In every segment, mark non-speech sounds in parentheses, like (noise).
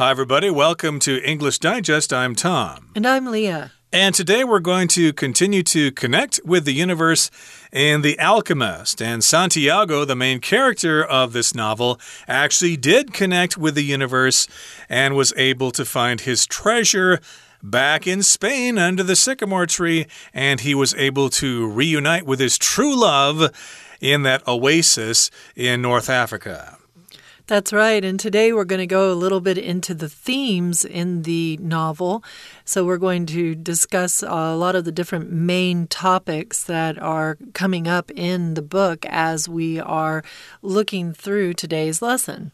Hi, everybody. Welcome to English Digest. I'm Tom. And I'm Leah. And today we're going to continue to connect with the universe in The Alchemist. And Santiago, the main character of this novel, actually did connect with the universe and was able to find his treasure back in Spain under the sycamore tree. And he was able to reunite with his true love in that oasis in North Africa. That's right. And today we're going to go a little bit into the themes in the novel. So we're going to discuss a lot of the different main topics that are coming up in the book as we are looking through today's lesson.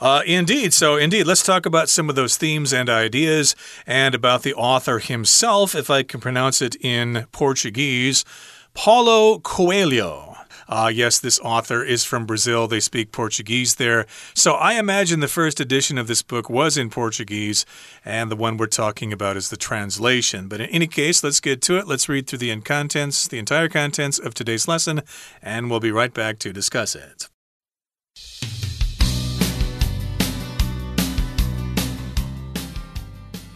Uh, indeed. So, indeed, let's talk about some of those themes and ideas and about the author himself, if I can pronounce it in Portuguese. Paulo Coelho. Uh, yes, this author is from Brazil. They speak Portuguese there. So I imagine the first edition of this book was in Portuguese, and the one we're talking about is the translation. But in any case, let's get to it. Let's read through the contents, the entire contents of today's lesson, and we'll be right back to discuss it.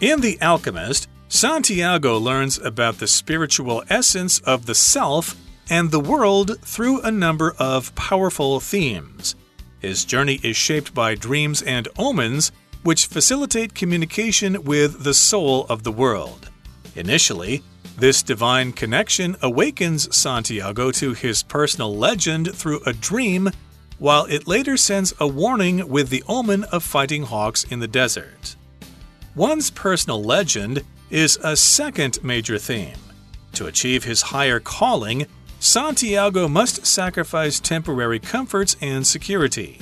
In The Alchemist, Santiago learns about the spiritual essence of the self and the world through a number of powerful themes. His journey is shaped by dreams and omens, which facilitate communication with the soul of the world. Initially, this divine connection awakens Santiago to his personal legend through a dream, while it later sends a warning with the omen of fighting hawks in the desert. One's personal legend is a second major theme. To achieve his higher calling, Santiago must sacrifice temporary comforts and security.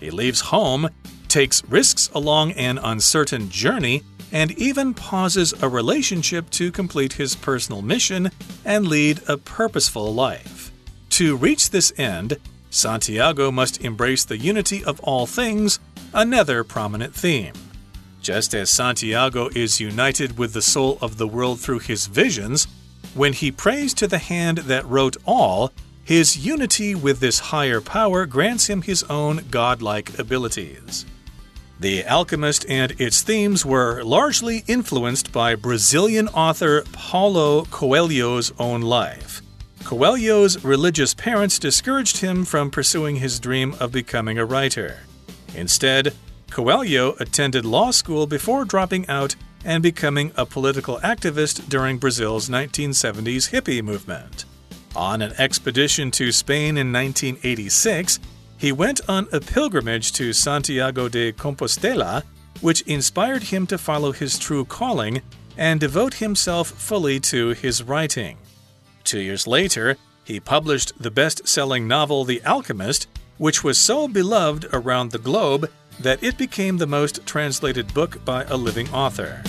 He leaves home, takes risks along an uncertain journey, and even pauses a relationship to complete his personal mission and lead a purposeful life. To reach this end, Santiago must embrace the unity of all things, another prominent theme. Just as Santiago is united with the soul of the world through his visions, when he prays to the hand that wrote all, his unity with this higher power grants him his own godlike abilities. The Alchemist and its themes were largely influenced by Brazilian author Paulo Coelho's own life. Coelho's religious parents discouraged him from pursuing his dream of becoming a writer. Instead, Coelho attended law school before dropping out and becoming a political activist during Brazil's 1970s hippie movement. On an expedition to Spain in 1986, he went on a pilgrimage to Santiago de Compostela, which inspired him to follow his true calling and devote himself fully to his writing. Two years later, he published the best selling novel The Alchemist, which was so beloved around the globe that it became the most translated book by a living author.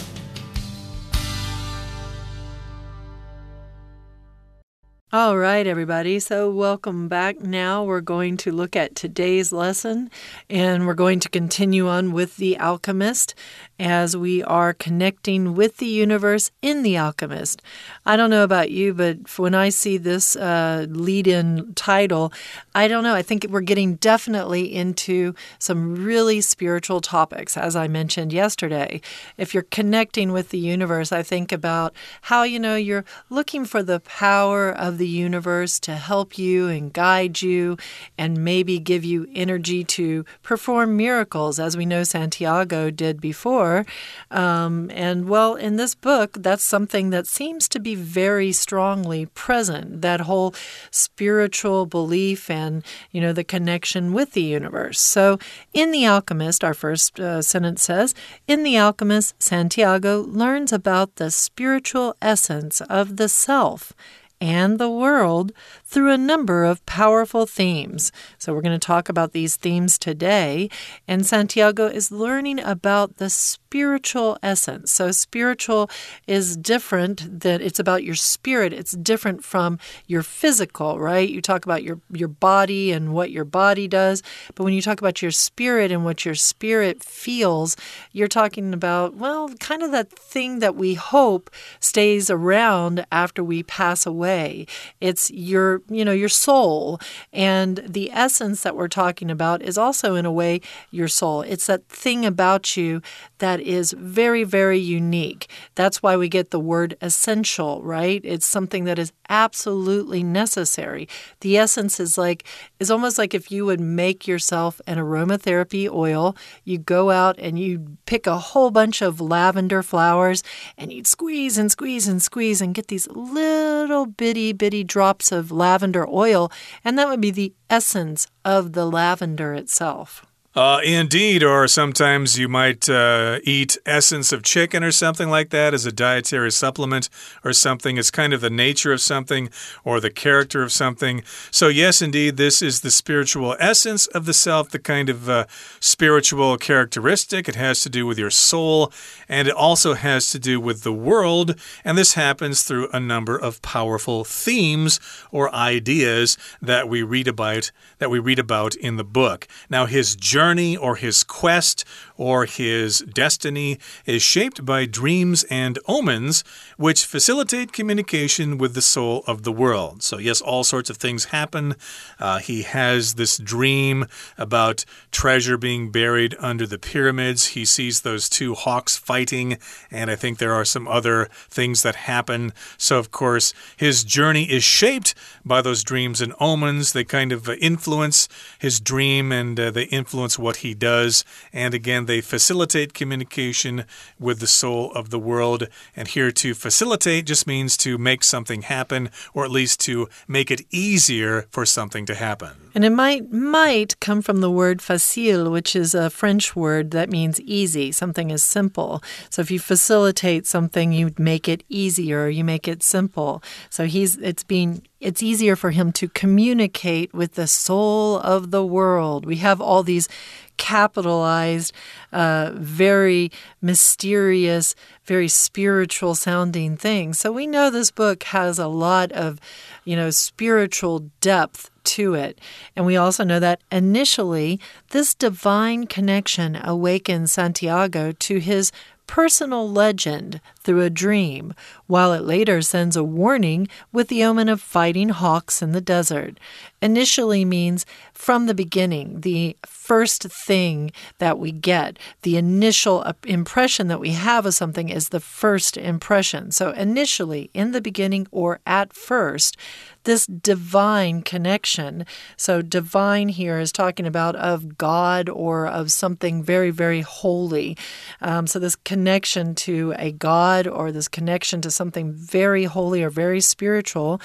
All right, everybody. So, welcome back. Now, we're going to look at today's lesson and we're going to continue on with The Alchemist as we are connecting with the universe in The Alchemist. I don't know about you, but when I see this uh, lead in title, I don't know. I think we're getting definitely into some really spiritual topics, as I mentioned yesterday. If you're connecting with the universe, I think about how, you know, you're looking for the power of the universe to help you and guide you and maybe give you energy to perform miracles, as we know Santiago did before before. Um, and well, in this book, that's something that seems to be very strongly present that whole spiritual belief and, you know, the connection with the universe. So in The Alchemist, our first uh, sentence says, In The Alchemist, Santiago learns about the spiritual essence of the self and the world through a number of powerful themes. So, we're going to talk about these themes today. And Santiago is learning about the spiritual essence. So, spiritual is different that it's about your spirit, it's different from your physical, right? You talk about your, your body and what your body does. But when you talk about your spirit and what your spirit feels, you're talking about, well, kind of that thing that we hope stays around after we pass away. It's your you know, your soul. And the essence that we're talking about is also, in a way, your soul. It's that thing about you that is very, very unique. That's why we get the word essential, right? It's something that is absolutely necessary. The essence is like, is almost like if you would make yourself an aromatherapy oil, you go out and you pick a whole bunch of lavender flowers and you'd squeeze and squeeze and squeeze and get these little bitty, bitty drops of lavender oil. And that would be the essence of the lavender itself. Uh, indeed, or sometimes you might uh, eat essence of chicken or something like that as a dietary supplement or something. It's kind of the nature of something or the character of something. So, yes, indeed, this is the spiritual essence of the self, the kind of uh, spiritual characteristic. It has to do with your soul and it also has to do with the world. And this happens through a number of powerful themes or ideas that we read about that we read about in the book. Now, his journey journey or his quest or his destiny is shaped by dreams and omens, which facilitate communication with the soul of the world. So, yes, all sorts of things happen. Uh, he has this dream about treasure being buried under the pyramids. He sees those two hawks fighting, and I think there are some other things that happen. So, of course, his journey is shaped by those dreams and omens. They kind of influence his dream and uh, they influence influence what he does. And again, they facilitate communication with the soul of the world. And here to facilitate just means to make something happen, or at least to make it easier for something to happen. And it might might come from the word facile, which is a French word that means easy. Something is simple. So if you facilitate something, you make it easier, you make it simple. So he's it's being it's easier for him to communicate with the soul of the world. We have all these capitalized, uh, very mysterious, very spiritual sounding things. So we know this book has a lot of, you know, spiritual depth to it. And we also know that initially, this divine connection awakens Santiago to his personal legend through a dream, while it later sends a warning with the omen of fighting hawks in the desert. Initially means from the beginning, the first thing that we get, the initial impression that we have of something is the first impression. So, initially, in the beginning, or at first, this divine connection. So, divine here is talking about of God or of something very, very holy. Um, so, this connection to a God or this connection to something very holy or very spiritual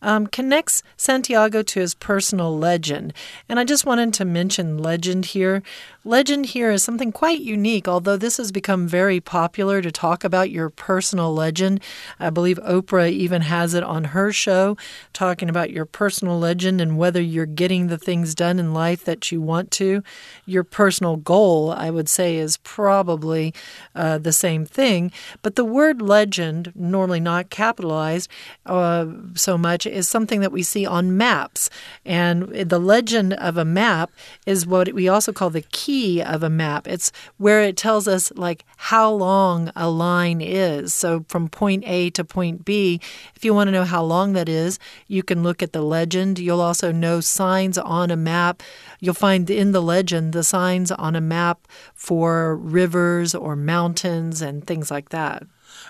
um, connects Santiago to his personal legend. And I just wanted to mention legend here. Legend here is something quite unique, although this has become very popular to talk about your personal legend. I believe Oprah even has it on her show, talking about your personal legend and whether you're getting the things done in life that you want to. Your personal goal, I would say, is probably uh, the same thing. But the word legend, normally not capitalized uh, so much, is something that we see on maps. And the legend of a map is what we also call the key of a map. It's where it tells us like how long a line is. So from point A to point B, if you want to know how long that is, you can look at the legend. You'll also know signs on a map. You'll find in the legend the signs on a map for rivers or mountains and things like that.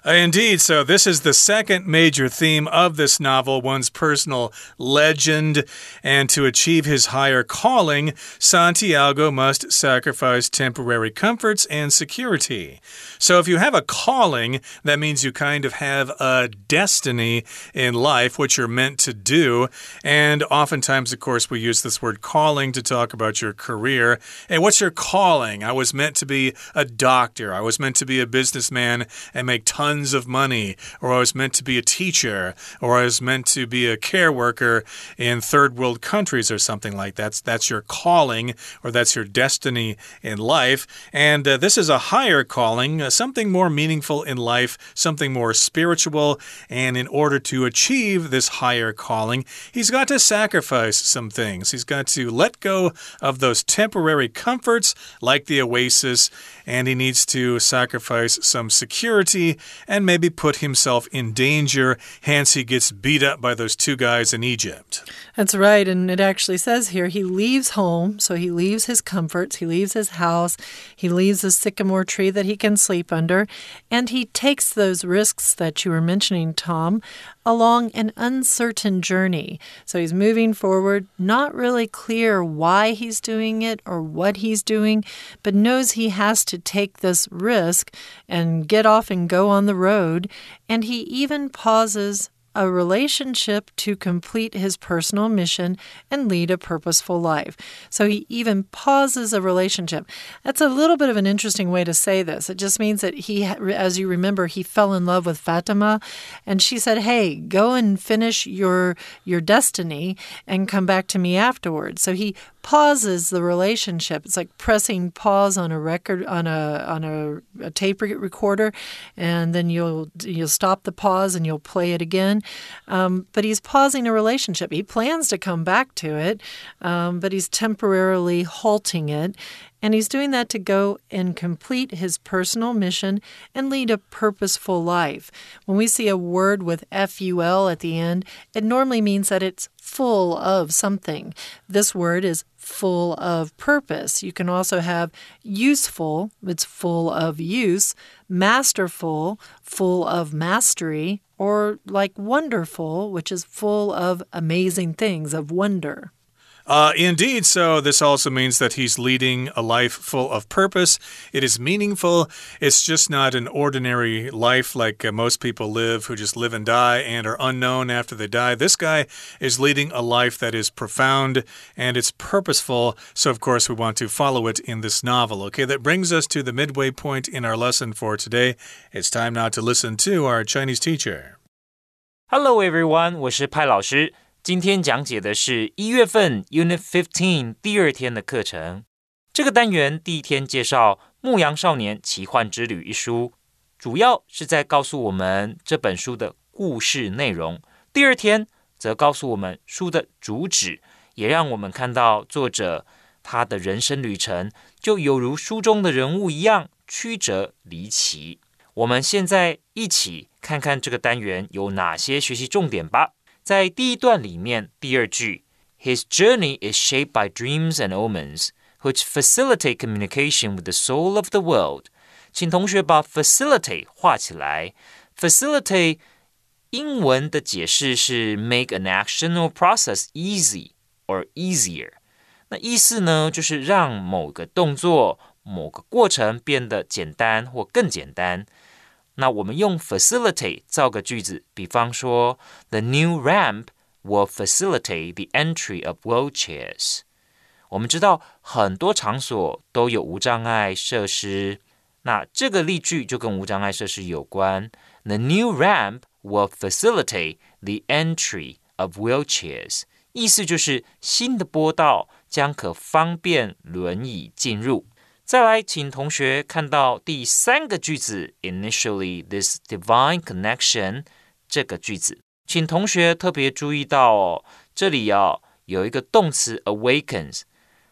Uh, indeed. So, this is the second major theme of this novel one's personal legend. And to achieve his higher calling, Santiago must sacrifice temporary comforts and security. So, if you have a calling, that means you kind of have a destiny in life, what you're meant to do. And oftentimes, of course, we use this word calling to talk about your career. Hey, what's your calling? I was meant to be a doctor, I was meant to be a businessman and make tons of money, or I was meant to be a teacher, or I was meant to be a care worker in third world countries or something like that. That's, that's your calling, or that's your destiny in life. And uh, this is a higher calling, uh, something more meaningful in life, something more spiritual. And in order to achieve this higher calling, he's got to sacrifice some things. He's got to let go of those temporary comforts like the oasis, and he needs to sacrifice some security and maybe put himself in danger. Hence, he gets beat up by those two guys in Egypt. That's right. And it actually says here he leaves home. So he leaves his comforts, he leaves his house, he leaves the sycamore tree that he can sleep under, and he takes those risks that you were mentioning, Tom, along an uncertain journey. So he's moving forward, not really clear why he's doing it or what he's doing, but knows he has to take this risk and get off and go on the road. And he even pauses a relationship to complete his personal mission and lead a purposeful life. So he even pauses a relationship. That's a little bit of an interesting way to say this. It just means that he, as you remember, he fell in love with Fatima, and she said, "Hey, go and finish your your destiny and come back to me afterwards." So he pauses the relationship. It's like pressing pause on a record on a on a, a, tape recorder, and then you'll you'll stop the pause and you'll play it again. Um, but he's pausing a relationship. He plans to come back to it, um, but he's temporarily halting it. And he's doing that to go and complete his personal mission and lead a purposeful life. When we see a word with FUL at the end, it normally means that it's full of something. This word is full of purpose. You can also have useful, it's full of use, masterful, full of mastery, or like wonderful, which is full of amazing things, of wonder. Uh, indeed, so this also means that he's leading a life full of purpose. It is meaningful. It's just not an ordinary life like uh, most people live who just live and die and are unknown after they die. This guy is leading a life that is profound and it's purposeful. So, of course, we want to follow it in this novel. Okay, that brings us to the midway point in our lesson for today. It's time now to listen to our Chinese teacher. Hello, everyone. 我是派老师。 今天讲解的是一月份 Unit Fifteen 第二天的课程。这个单元第一天介绍《牧羊少年奇幻之旅》一书，主要是在告诉我们这本书的故事内容。第二天则告诉我们书的主旨，也让我们看到作者他的人生旅程，就犹如书中的人物一样曲折离奇。我们现在一起看看这个单元有哪些学习重点吧。在第一段里面，第二句，His journey is shaped by dreams and omens, which facilitate communication with the soul of the world。请同学把 facilitate 画起来。facilitate 英文的解释是 make an action or process easy or easier。那意思呢，就是让某个动作、某个过程变得简单或更简单。 那我们用 facilitate 造个句子，比方说，The new ramp will facilitate the entry of wheelchairs。我们知道很多场所都有无障碍设施，那这个例句就跟无障碍设施有关。The new ramp will facilitate the entry of wheelchairs。意思就是新的坡道将可方便轮椅进入。 再来，请同学看到第三个句子，initially this divine connection 这个句子，请同学特别注意到哦，这里要有一个动词 awakens，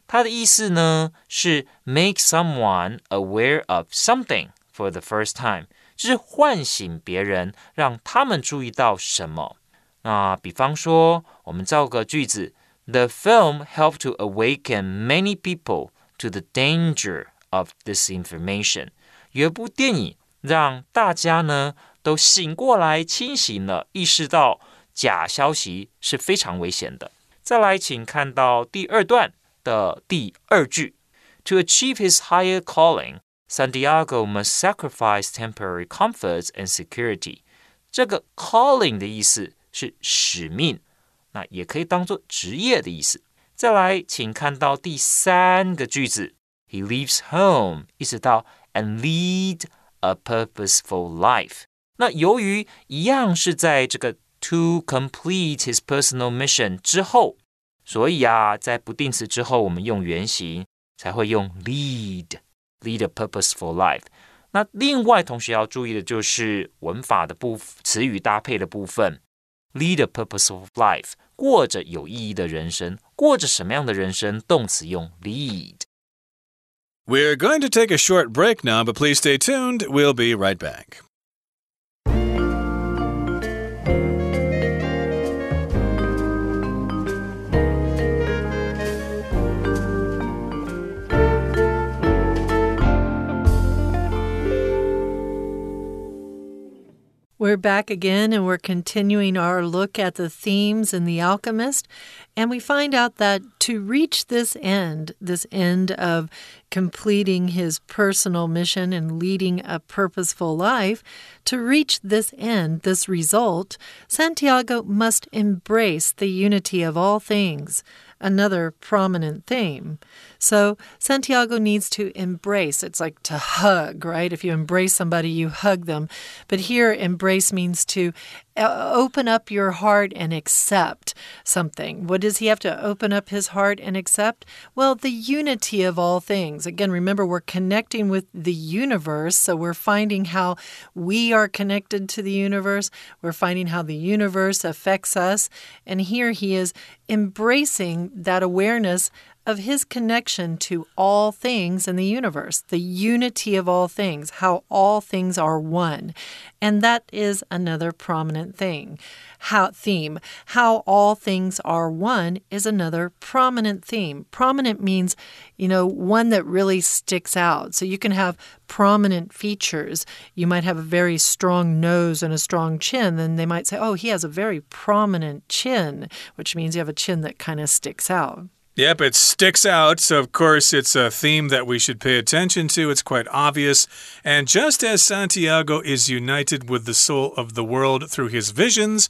它的意思呢是 make someone aware of something for the first time，就是唤醒别人，让他们注意到什么。那比方说，我们造个句子，The film helped to awaken many people。 to the danger of this information。有一部电影让大家呢都醒过来、清醒了，意识到假消息是非常危险的。再来，请看到第二段的第二句：To achieve his higher calling, Santiago must sacrifice temporary comforts and security。这个 calling 的意思是使命，那也可以当做职业的意思。 再来，请看到第三个句子，He leaves home，意思到 and lead a purposeful life。那由于一样是在这个 to complete his personal mission 之后，所以啊，在不定词之后，我们用原形才会用 lead，lead a purposeful life。那另外，同学要注意的就是文法的部词语搭配的部分，lead a purposeful life。 过着有意义的人生，过着什么样的人生？动词用 lead。We're going to take a short break now, but please stay tuned. We'll be right back. We're back again and we're continuing our look at the themes in The Alchemist. And we find out that to reach this end, this end of completing his personal mission and leading a purposeful life, to reach this end, this result, Santiago must embrace the unity of all things another prominent theme. So Santiago needs to embrace. It's like to hug, right? If you embrace somebody, you hug them. But here, embrace means to uh, open up your heart and accept something. What does he have to open up his heart and accept? Well, the unity of all things. Again, remember, we're connecting with the universe. So we're finding how we are connected to the universe. We're finding how the universe affects us. And here he is embracing that awareness of his connection to all things in the universe, the unity of all things, how all things are one. And that is another prominent thing. How theme, how all things are one is another prominent theme. Prominent means, you know, one that really sticks out. So you can have prominent features. You might have a very strong nose and a strong chin, then they might say, "Oh, he has a very prominent chin," which means you have a chin that kind of sticks out. Yep, it sticks out. So, of course, it's a theme that we should pay attention to. It's quite obvious. And just as Santiago is united with the soul of the world through his visions,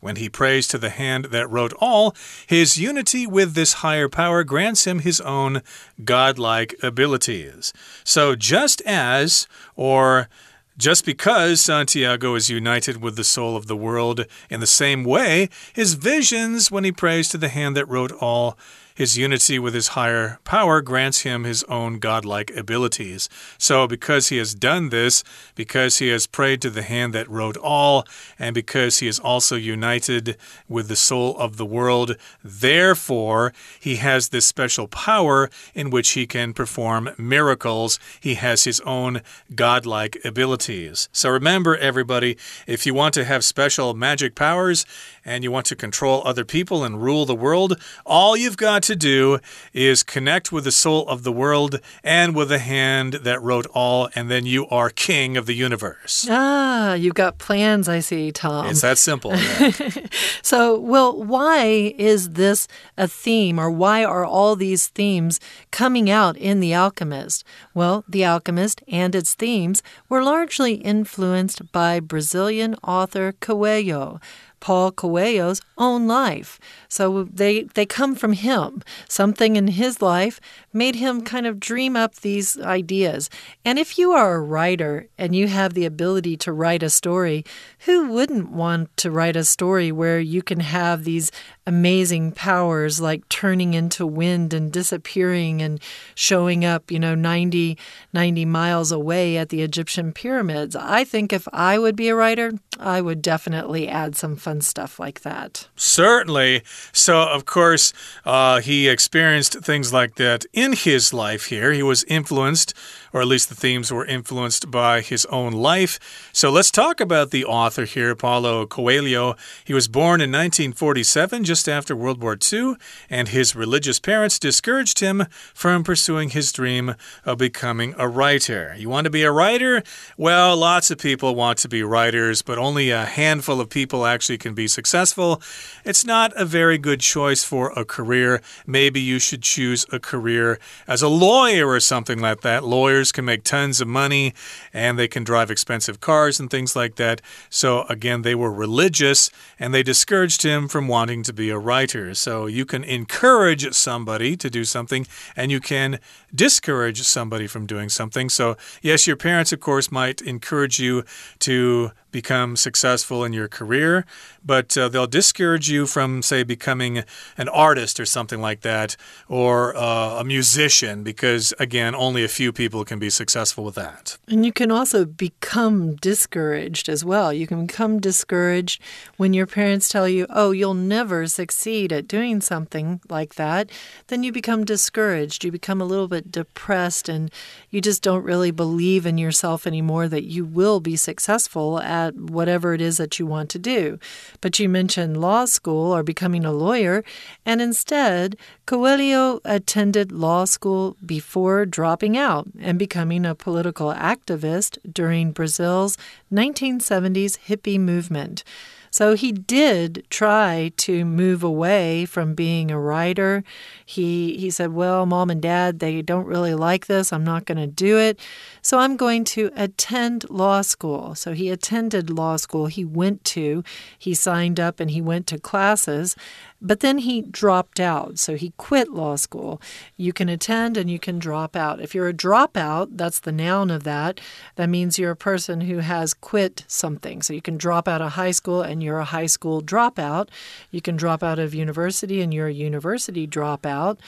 when he prays to the hand that wrote all, his unity with this higher power grants him his own godlike abilities. So, just as, or just because Santiago is united with the soul of the world in the same way, his visions, when he prays to the hand that wrote all, his unity with his higher power grants him his own godlike abilities. So, because he has done this, because he has prayed to the hand that wrote all, and because he is also united with the soul of the world, therefore, he has this special power in which he can perform miracles. He has his own godlike abilities. So, remember, everybody, if you want to have special magic powers and you want to control other people and rule the world, all you've got to do is connect with the soul of the world and with the hand that wrote all, and then you are king of the universe. Ah, you've got plans, I see, Tom. It's that simple. Yeah. (laughs) so, well, why is this a theme, or why are all these themes coming out in The Alchemist? Well, The Alchemist and its themes were largely influenced by Brazilian author Coelho. Paul Coelho's own life. So they, they come from him. Something in his life made him kind of dream up these ideas. And if you are a writer and you have the ability to write a story, who wouldn't want to write a story where you can have these amazing powers like turning into wind and disappearing and showing up, you know, 90, 90 miles away at the Egyptian pyramids? I think if I would be a writer, I would definitely add some fun stuff like that. Certainly. So, of course, uh, he experienced things like that in his life here. He was influenced, or at least the themes were influenced by his own life. So, let's talk about the author here, Paulo Coelho. He was born in 1947, just after World War II, and his religious parents discouraged him from pursuing his dream of becoming a writer. You want to be a writer? Well, lots of people want to be writers, but only a handful of people actually can be successful. It's not a very good choice for a career. Maybe you should choose a career as a lawyer or something like that. Lawyers can make tons of money and they can drive expensive cars and things like that. So, again, they were religious and they discouraged him from wanting to be a writer. So, you can encourage somebody to do something and you can discourage somebody from doing something. So, yes, your parents, of course, might encourage you to become successful in your career, but uh, they'll discourage you from, say, becoming an artist or something like that, or uh, a musician, because, again, only a few people can be successful with that. And you can also become discouraged as well. You can become discouraged when your parents tell you, oh, you'll never succeed at doing something like that. Then you become discouraged. You become a little bit depressed, and you just don't really believe in yourself anymore that you will be successful at at whatever it is that you want to do. But you mentioned law school or becoming a lawyer, and instead, Coelho attended law school before dropping out and becoming a political activist during Brazil's 1970s hippie movement. So he did try to move away from being a writer. He he said, "Well, mom and dad, they don't really like this. I'm not going to do it. So I'm going to attend law school." So he attended law school. He went to, he signed up and he went to classes. But then he dropped out, so he quit law school. You can attend and you can drop out. If you're a dropout, that's the noun of that. That means you're a person who has quit something. So you can drop out of high school and you're a high school dropout. You can drop out of university and you're a university dropout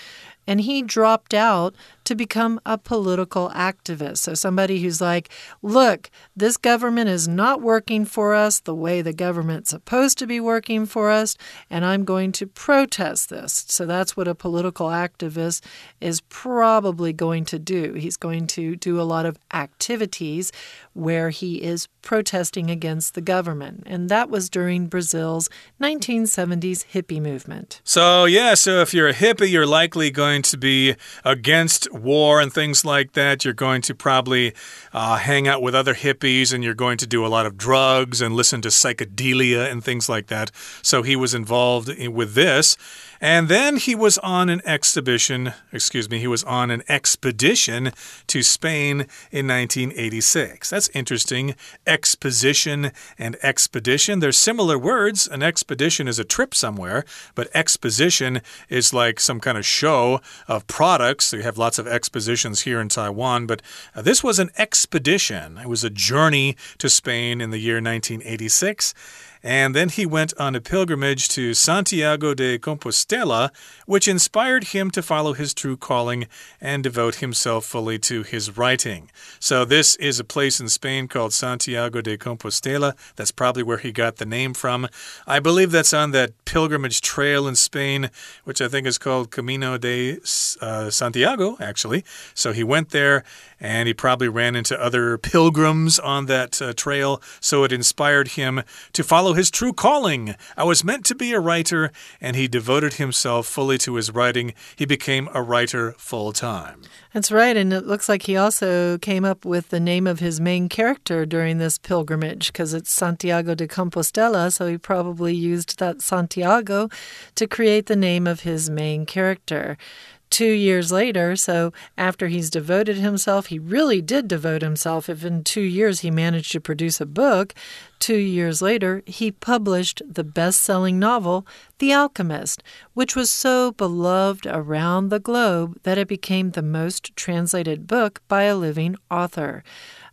and he dropped out to become a political activist. So, somebody who's like, look, this government is not working for us the way the government's supposed to be working for us, and I'm going to protest this. So, that's what a political activist is probably going to do. He's going to do a lot of activities where he is protesting against the government. And that was during Brazil's 1970s hippie movement. So, yeah, so if you're a hippie, you're likely going to be against war and things like that. You're going to probably uh, hang out with other hippies and you're going to do a lot of drugs and listen to psychedelia and things like that. So, he was involved with this. And then he was on an exhibition, excuse me, he was on an expedition to Spain in 1986. That's interesting. Exposition and expedition. They're similar words. An expedition is a trip somewhere, but exposition is like some kind of show of products. So you have lots of expositions here in Taiwan, but uh, this was an expedition. It was a journey to Spain in the year 1986. And then he went on a pilgrimage to Santiago de Compostela, which inspired him to follow his true calling and devote himself fully to his writing. So, this is a place in Spain called Santiago de Compostela. That's probably where he got the name from. I believe that's on that pilgrimage trail in Spain, which I think is called Camino de uh, Santiago, actually. So, he went there and he probably ran into other pilgrims on that uh, trail. So, it inspired him to follow follow his true calling. I was meant to be a writer, and he devoted himself fully to his writing. He became a writer full time. That's right. And it looks like he also came up with the name of his main character during this pilgrimage because it's Santiago de Compostela. So he probably used that Santiago to create the name of his main character two years later, so after he's devoted himself, he really did devote himself. If in two years he managed to produce a book, two years later he published the best selling novel, The Alchemist, which was so beloved around the globe that it became the most translated book by a living author.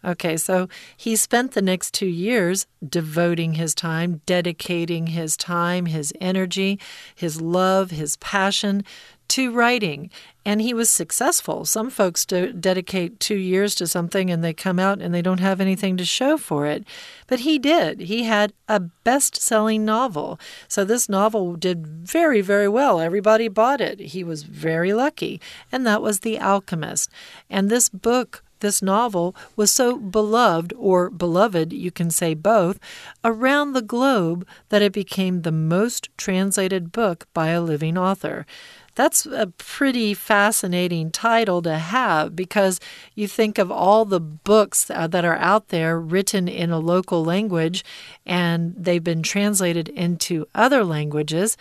Okay, so he spent the next two years devoting his time, dedicating his time, his energy, his love, his passion to writing, and he was successful. Some folks do dedicate two years to something and they come out and they don't have anything to show for it. But he did. He had a best selling novel. So this novel did very, very well. Everybody bought it. He was very lucky. And that was The Alchemist. And this book this novel was so beloved, or beloved, you can say both, around the globe that it became the most translated book by a living author. That's a pretty fascinating title to have because you think of all the books uh, that are out there written in a local language and they've been translated into other languages.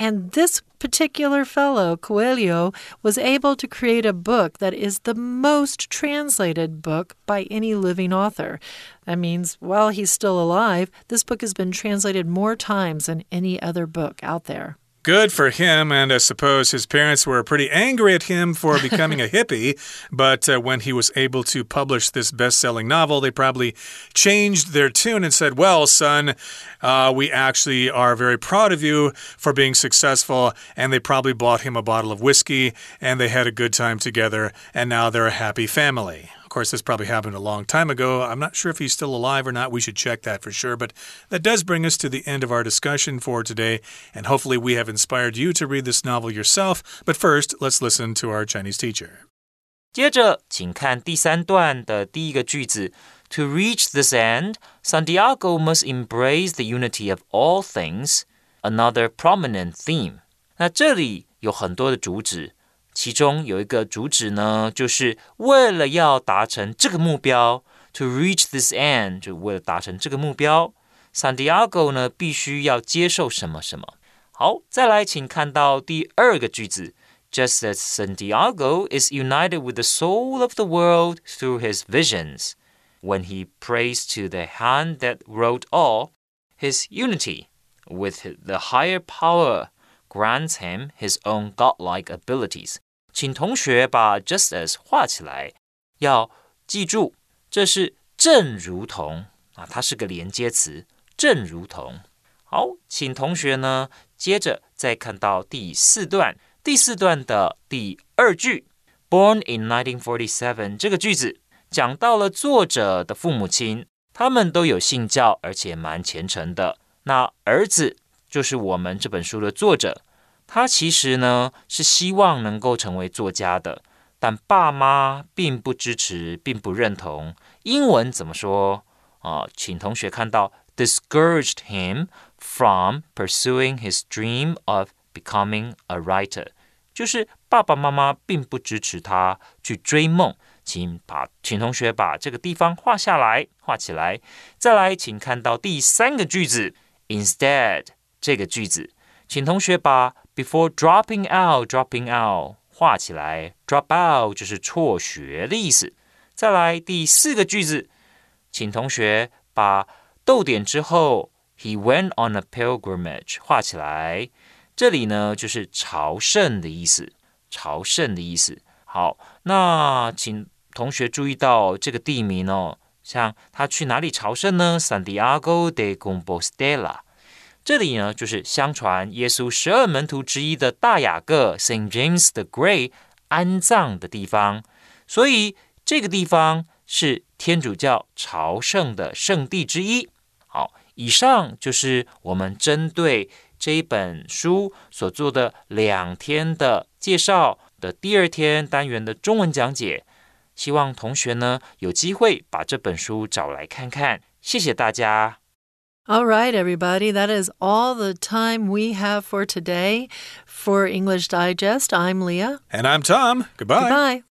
And this particular fellow, Coelho, was able to create a book that is the most translated book by any living author. That means while he's still alive, this book has been translated more times than any other book out there. Good for him, and I suppose his parents were pretty angry at him for (laughs) becoming a hippie. But uh, when he was able to publish this best selling novel, they probably changed their tune and said, Well, son, uh, we actually are very proud of you for being successful. And they probably bought him a bottle of whiskey, and they had a good time together, and now they're a happy family. Of course, this probably happened a long time ago. I'm not sure if he's still alive or not. We should check that for sure. But that does bring us to the end of our discussion for today. And hopefully, we have inspired you to read this novel yourself. But first, let's listen to our Chinese teacher. 接着，请看第三段的第一个句子。To reach this end, Santiago must embrace the unity of all things, another prominent theme. 那这里有很多的主旨， 其中有一个主旨呢，就是为了要达成这个目标，to reach this end，就为了达成这个目标，Santiago 呢必须要接受什么什么。好，再来，请看到第二个句子。Just as Santiago is united with the soul of the world through his visions, when he prays to the hand that wrote all, his unity with the higher power grants him his own godlike abilities. 请同学把 just as 画起来，要记住，这是正如同啊，它是个连接词，正如同。好，请同学呢，接着再看到第四段，第四段的第二句，Born in 1947这个句子。讲到了作者的父母亲，他们都有信教，而且蛮虔诚的。那儿子 就是我们这本书的作者，他其实呢是希望能够成为作家的，但爸妈并不支持，并不认同。英文怎么说啊？请同学看到，discouraged him from pursuing his dream of becoming a writer，就是爸爸妈妈并不支持他去追梦。请把，请同学把这个地方画下来，画起来。再来，请看到第三个句子，instead 这个句子，请同学把 before dropping out dropping out 画起来，drop out 就是辍学的意思。再来第四个句子，请同学把逗点之后 he went on a pilgrimage 画起来，这里呢就是朝圣的意思，朝圣的意思。好，那请。同学注意到这个地名哦，像他去哪里朝圣呢？Santiago de Compostela，这里呢就是相传耶稣十二门徒之一的大雅各 Saint James the Great 安葬的地方，所以这个地方是天主教朝圣的圣地之一。好，以上就是我们针对这一本书所做的两天的介绍的第二天单元的中文讲解。希望同学呢有机会把这本书找来看看。谢谢大家。All right, everybody, that is all the time we have for today. For English Digest, I'm Leah. And I'm Tom. Goodbye. Goodbye.